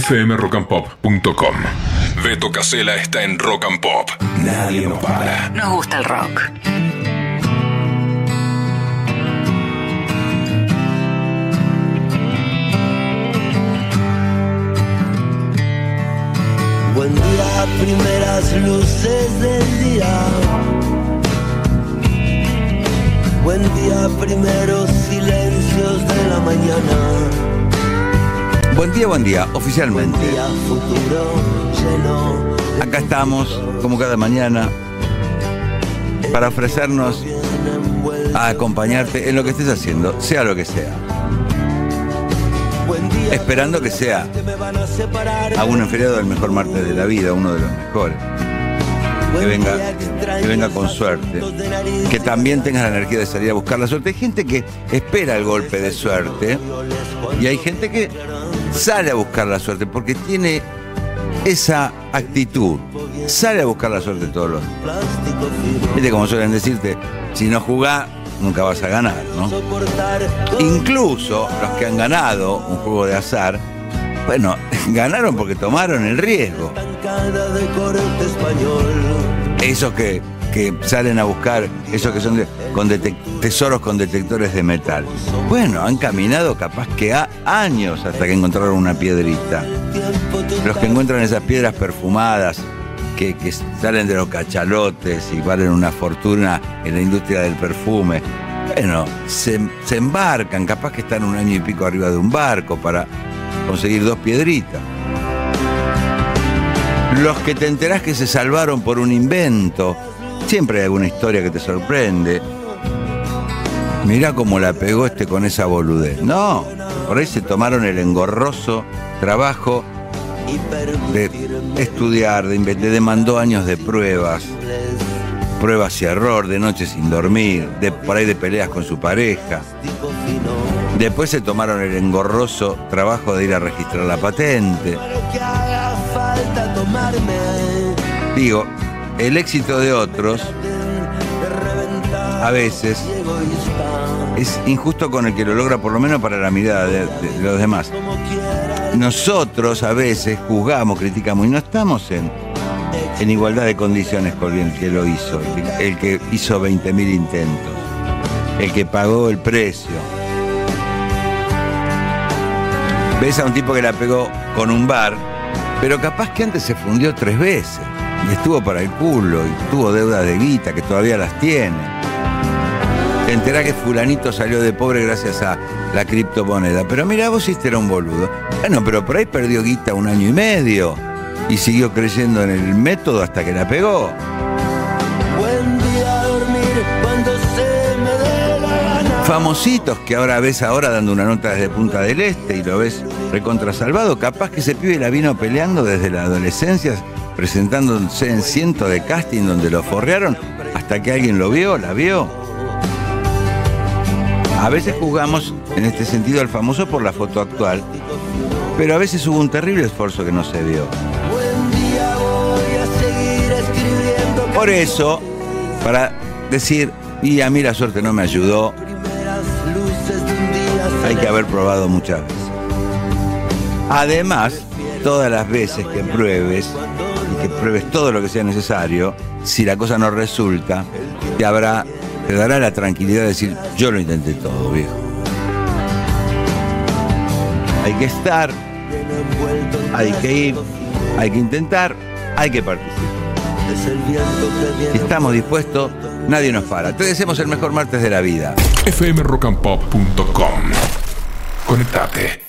fmrockandpop.com. Beto Casela está en Rock and Pop. Nadie nos para. Nos gusta el rock. Buen día, primeras luces del día. Buen día, primeros silencios de la mañana. Buen día, buen día, oficialmente. Acá estamos, como cada mañana, para ofrecernos a acompañarte en lo que estés haciendo, sea lo que sea. Esperando que sea a un feriado del mejor martes de la vida, uno de los mejores. Que venga- que venga con suerte. Que también tengas la energía de salir a buscar la suerte. Hay gente que espera el golpe de suerte y hay gente que sale a buscar la suerte porque tiene esa actitud. Sale a buscar la suerte todos los días. Viste como suelen decirte, si no jugás, nunca vas a ganar, ¿no? Incluso los que han ganado un juego de azar, bueno, ganaron porque tomaron el riesgo. Esos que, que salen a buscar, esos que son con tesoros con detectores de metal. Bueno, han caminado capaz que a años hasta que encontraron una piedrita. Los que encuentran esas piedras perfumadas que, que salen de los cachalotes y valen una fortuna en la industria del perfume. Bueno, se, se embarcan, capaz que están un año y pico arriba de un barco para conseguir dos piedritas. Los que te enterás que se salvaron por un invento, siempre hay alguna historia que te sorprende. Mirá cómo la pegó este con esa boludez. No, por ahí se tomaron el engorroso trabajo de estudiar, de inventar, demandó años de pruebas, pruebas y error, de noches sin dormir, de por ahí de peleas con su pareja. Después se tomaron el engorroso trabajo de ir a registrar la patente. Digo, el éxito de otros a veces es injusto con el que lo logra por lo menos para la mirada de, los demás. Nosotros a veces juzgamos, criticamos y no estamos en, en igualdad de condiciones con el que lo hizo, el que, el que hizo 20.000 intentos, el que pagó el precio. Ves a un tipo que la pegó con un bar, pero capaz que antes se fundió tres veces estuvo para el culo y tuvo deudas de guita que todavía las tiene. Te enterás que fulanito salió de pobre gracias a la criptomoneda. Pero mira, vos este era un boludo. Bueno, pero por ahí perdió guita un año y medio. Y siguió creyendo en el método hasta que la pegó. buen día a dormir cuando se me dé la gana Famositos que ahora ves ahora dando una nota desde Punta del Este y lo ves recontra salvado. Capaz que ese pibe la vino peleando desde la adolescencia, presentándose en cientos de casting donde lo forrearon hasta que alguien lo vio, la vio. A veces juzgamos en este sentido al famoso por la foto actual, pero a veces hubo un terrible esfuerzo que no se vio. Por eso, para decir, y a mí la suerte no me ayudó, hay que haber probado muchas veces. Además, todas las veces que pruebes, que pruebes todo lo que sea necesario, si la cosa no resulta, te habrá, te dará la tranquilidad de decir, yo lo intenté todo, viejo. Hay que estar, hay que ir, hay que intentar, hay que participar. Si estamos dispuestos, nadie nos para. Te deseamos el mejor martes de la vida. fmrockandpop.com. Conectate.